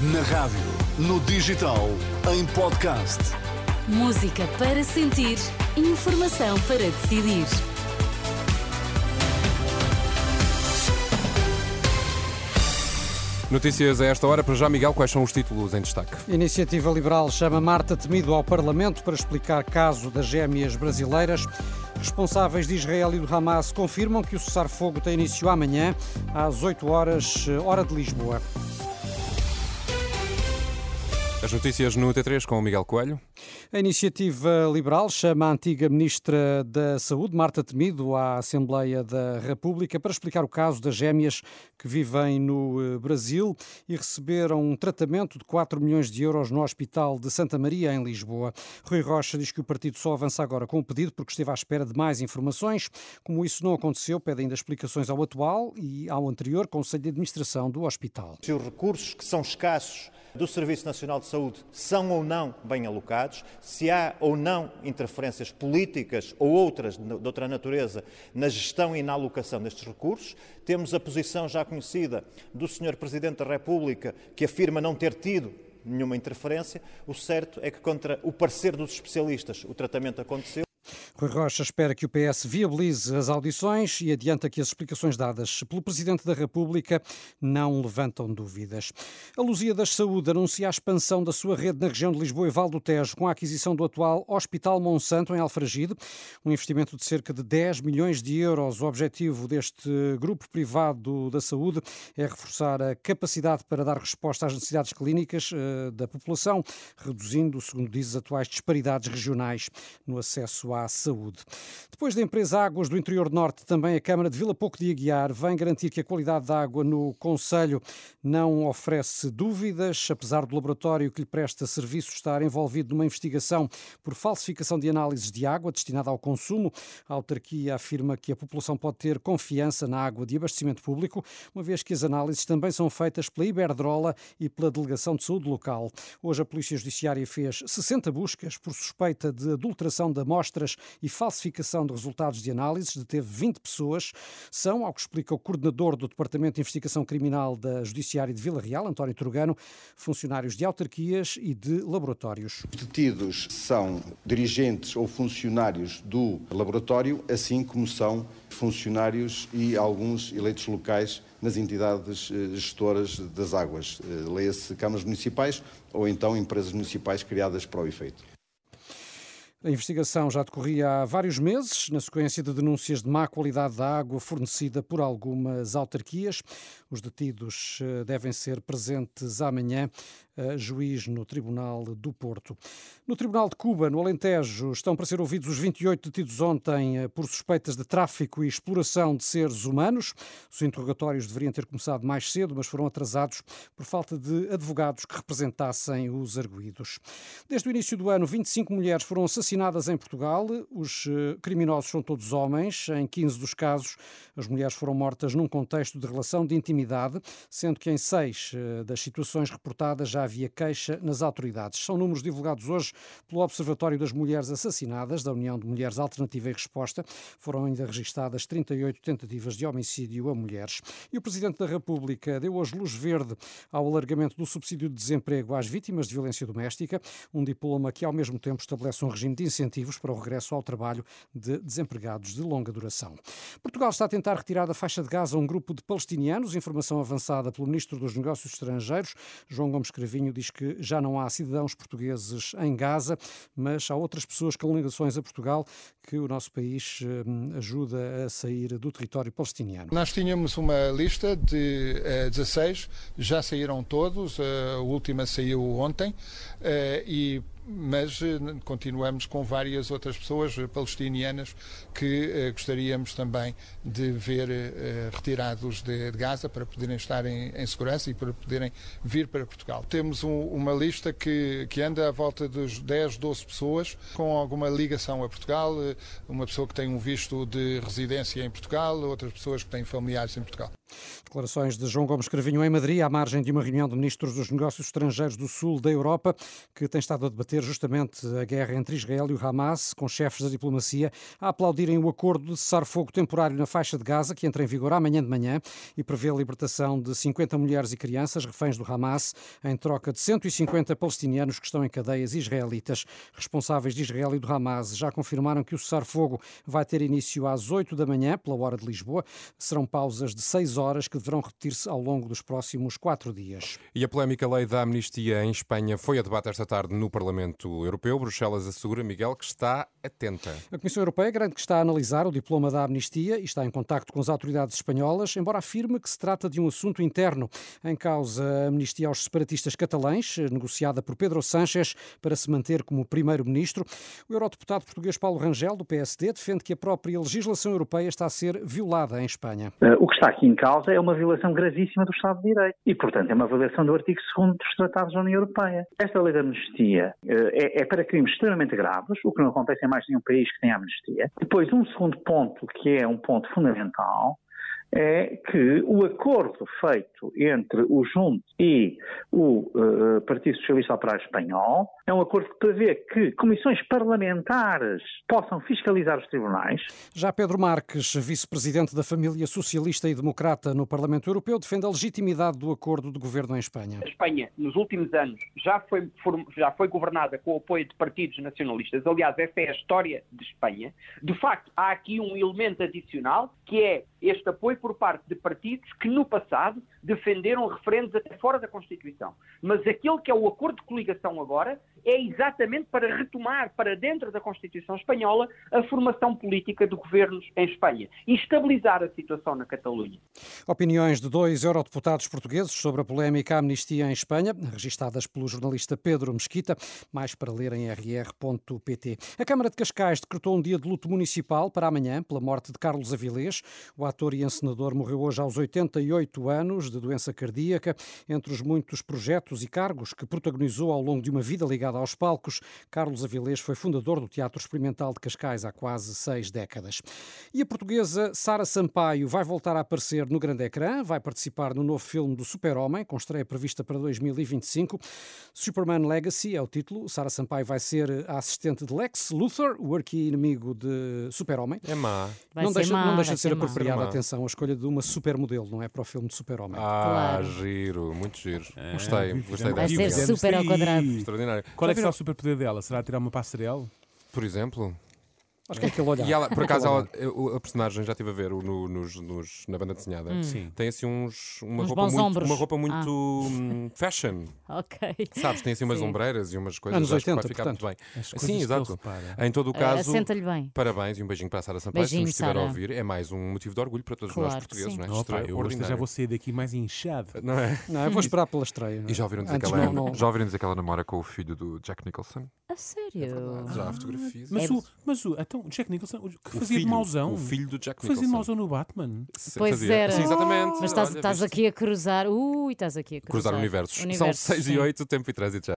Na rádio, no digital, em podcast. Música para sentir, informação para decidir. Notícias a esta hora. Para já, Miguel, quais são os títulos em destaque? Iniciativa Liberal chama Marta Temido ao Parlamento para explicar caso das gêmeas brasileiras. Responsáveis de Israel e do Hamas confirmam que o cessar-fogo tem início amanhã, às 8 horas, hora de Lisboa. As notícias no T3 com o Miguel Coelho. A iniciativa liberal chama a antiga Ministra da Saúde, Marta Temido, à Assembleia da República para explicar o caso das gêmeas que vivem no eh, Brasil e receberam um tratamento de 4 milhões de euros no Hospital de Santa Maria, em Lisboa. Rui Rocha diz que o partido só avança agora com o pedido porque esteve à espera de mais informações. Como isso não aconteceu, pede ainda explicações ao atual e ao anterior Conselho de Administração do hospital. Se os recursos que são escassos do Serviço Nacional de Saúde são ou não bem alocados, se há ou não interferências políticas ou outras de outra natureza na gestão e na alocação destes recursos. Temos a posição já conhecida do Sr. Presidente da República, que afirma não ter tido nenhuma interferência. O certo é que, contra o parecer dos especialistas, o tratamento aconteceu. Rui Rocha espera que o PS viabilize as audições e adianta que as explicações dadas pelo Presidente da República não levantam dúvidas. A Luzia das Saúde anuncia a expansão da sua rede na região de Lisboa e Val do Tejo com a aquisição do atual Hospital Monsanto em Alfragide, um investimento de cerca de 10 milhões de euros. O objetivo deste grupo privado da saúde é reforçar a capacidade para dar resposta às necessidades clínicas uh, da população, reduzindo, segundo diz, as atuais disparidades regionais no acesso à saúde saúde. Depois da empresa Águas do Interior Norte, também a Câmara de Vila Pouco de Aguiar vem garantir que a qualidade da água no Conselho não oferece dúvidas, apesar do laboratório que lhe presta serviço estar envolvido numa investigação por falsificação de análises de água destinada ao consumo. A autarquia afirma que a população pode ter confiança na água de abastecimento público, uma vez que as análises também são feitas pela Iberdrola e pela Delegação de Saúde Local. Hoje a Polícia Judiciária fez 60 buscas por suspeita de adulteração de amostras e falsificação de resultados de análises, deteve 20 pessoas. São, ao que explica o coordenador do Departamento de Investigação Criminal da Judiciária de Vila Real, António Turgano, funcionários de autarquias e de laboratórios. Os detidos são dirigentes ou funcionários do laboratório, assim como são funcionários e alguns eleitos locais nas entidades eh, gestoras das águas, eh, leia-se câmaras municipais ou então empresas municipais criadas para o efeito. A investigação já decorria há vários meses, na sequência de denúncias de má qualidade da água fornecida por algumas autarquias. Os detidos eh, devem ser presentes amanhã juiz no Tribunal do Porto. No Tribunal de Cuba, no Alentejo, estão para ser ouvidos os 28 detidos ontem eh, por suspeitas de tráfico e exploração de seres humanos. Os interrogatórios deveriam ter começado mais cedo, mas foram atrasados por falta de advogados que representassem os arguídos. Desde o início do ano, 25 mulheres foram assassinadas em Portugal. Os eh, criminosos são todos homens. Em 15 dos casos, as mulheres foram mortas num contexto de relação de intimidade, sendo que em seis eh, das situações reportadas já havia queixa nas autoridades. São números divulgados hoje pelo Observatório das Mulheres Assassinadas, da União de Mulheres Alternativa e Resposta. Foram ainda registadas 38 tentativas de homicídio a mulheres. E o Presidente da República deu hoje luz verde ao alargamento do subsídio de desemprego às vítimas de violência doméstica, um diploma que, ao mesmo tempo, estabelece um regime de incentivos para o regresso ao trabalho de desempregados de longa duração. Portugal está a tentar retirar da faixa de Gaza um grupo de palestinianos, informação avançada pelo Ministro dos Negócios Estrangeiros, João Gomes Cravinho diz que já não há cidadãos portugueses em Gaza, mas há outras pessoas com ligações a Portugal que o nosso país hum, ajuda a sair do território palestiniano. Nós tínhamos uma lista de uh, eh, 16, já saíram todos, a última saiu ontem uh, e mas eh, continuamos com várias outras pessoas eh, palestinianas que eh, gostaríamos também de ver retirados de, Gaza para poderem estar em, segurança e para poderem vir para Portugal. Temos um, uma lista que, que anda à volta dos 10, 12 pessoas com alguma ligação a Portugal, uma pessoa que tem um visto de residência em Portugal, outras pessoas que têm familiares em Portugal. Declarações de João Gomes Cravinho em Madrid, à margem de uma reunião de ministros dos negócios estrangeiros do sul da Europa, que tem estado a debater justamente a guerra entre Israel e o Hamas, com chefes da diplomacia a aplaudirem o acordo de cessar-fogo temporário na faixa de Gaza, que entra em vigor amanhã de manhã e prevê a libertação de 50 mulheres e crianças reféns do Hamas, em troca de 150 palestinianos que estão em cadeias israelitas. Responsáveis de Israel e do Hamas já confirmaram que o cessar-fogo vai ter início às 8 da manhã, pela hora de Lisboa. Serão pausas de 6 horas que deverão repetir-se ao longo dos próximos quatro dias. E a polémica lei da amnistia em Espanha foi a debate esta tarde no Parlamento Europeu. Bruxelas assegura, Miguel, que está atenta. A Comissão Europeia garante que está a analisar o diploma da amnistia e está em contacto com as autoridades espanholas, embora afirme que se trata de um assunto interno. Em causa a amnistia aos separatistas catalães, negociada por Pedro Sánchez para se manter como primeiro-ministro. O eurodeputado português Paulo Rangel, do PSD, defende que a própria legislação europeia está a ser violada em Espanha. O que está aqui em causa é uma violação gravíssima do Estado de Direito e, portanto, é uma violação do artigo 2 dos Tratados da União Europeia. Esta lei de amnistia é, é, para crimes extremamente graves, o que não acontece em mais nenhum país que tenha amnistia. Depois, um segundo ponto, que é um ponto fundamental, é que o acordo feito entre o Junto e o uh, Partido Socialista Operário Espanhol é um acordo que prevê que comissões parlamentares possam fiscalizar os tribunais. Já Pedro Marques, vice-presidente da família socialista e democrata no Parlamento Europeu, defende a legitimidade do acordo de governo em Espanha. A Espanha, nos últimos anos, já foi, já foi governada com o apoio de partidos nacionalistas. Aliás, essa é a história de Espanha. De facto, há aqui um elemento adicional que é este apoio por parte de partidos que no passado defenderam referendos até fora da Constituição. Mas aquele que é o acordo de coligação agora é exatamente para retomar para dentro da Constituição espanhola a formação política de governos em Espanha e estabilizar a situação na Catalunha. Opiniões de dois eurodeputados portugueses sobre a polémica amnistia em Espanha, registadas pelo jornalista Pedro Mesquita, mais para ler em rr.pt. A Câmara de Cascais decretou um dia de luto municipal para amanhã pela morte de Carlos Avilés. O ator e encenador morreu hoje aos 88 anos de doença cardíaca. Entre os muitos projetos e cargos que protagonizou ao longo de uma vida ligada aos palcos, Carlos Avilés foi fundador do Teatro Experimental de Cascais há quase seis décadas. E a portuguesa Sara Sampaio vai voltar a aparecer no grande ecrã, vai participar no novo filme do Super-Homem, com estreia prevista para 2025. Superman Legacy é o título. Sara Sampaio vai ser a assistente de Lex Luthor, o arqui-inimigo de Super-Homem. É má. Vai não, deixa, má, não deixa de ser, ser apropriada, atenção, a escolha de uma supermodelo, não é? Para o filme de Super-Homem. Ah, claro. giro, muito giro. É, gostei, gostei Vai ser super ao quadrado. Extraordinário. Qual é que será o superpoder dela? Será tirar uma passarela? Por exemplo? Acho que é aquele olhar. E ela, por acaso, ela, a personagem, já estive a ver no, nos, nos, na banda desenhada, hum. tem assim uns, uma, uns roupa muito, ombros. uma roupa muito ah. fashion. ok. Sabes, tem assim umas Sim. ombreiras e umas coisas Anos 80, que vai ficar portanto. muito bem. Sim, exato. Em todo o Uh, caso, Assenta-lhe bem. parabéns e um beijinho para a Sara Sampaio. Beijinho, se nos estiver a ouvir, é mais um motivo de orgulho para todos Claro nós portugueses, sim. não é? Opa, eu hoje já vou sair daqui mais inchado. Não é? Não, eu vou esperar pela estreia. E já ouviram dizer, que Antes ela, não- não- já ouviram dizer que ela namora com o filho do Jack Nicholson? A sério? Já há fotografias. Mas, É- o, mas o, então, Jack Nicholson, o que O fazia de filho- mauzão? O filho do Jack Que fazia de Nicholson. mauzão no Batman? Se- Pois fazia. era. Sim, exatamente. Mas estás, Olha, estás viste? aqui a cruzar. Ui, estás aqui a cruzar. Cruzar universos. São Universos, 6 e sim. 8, tempo e trânsito já.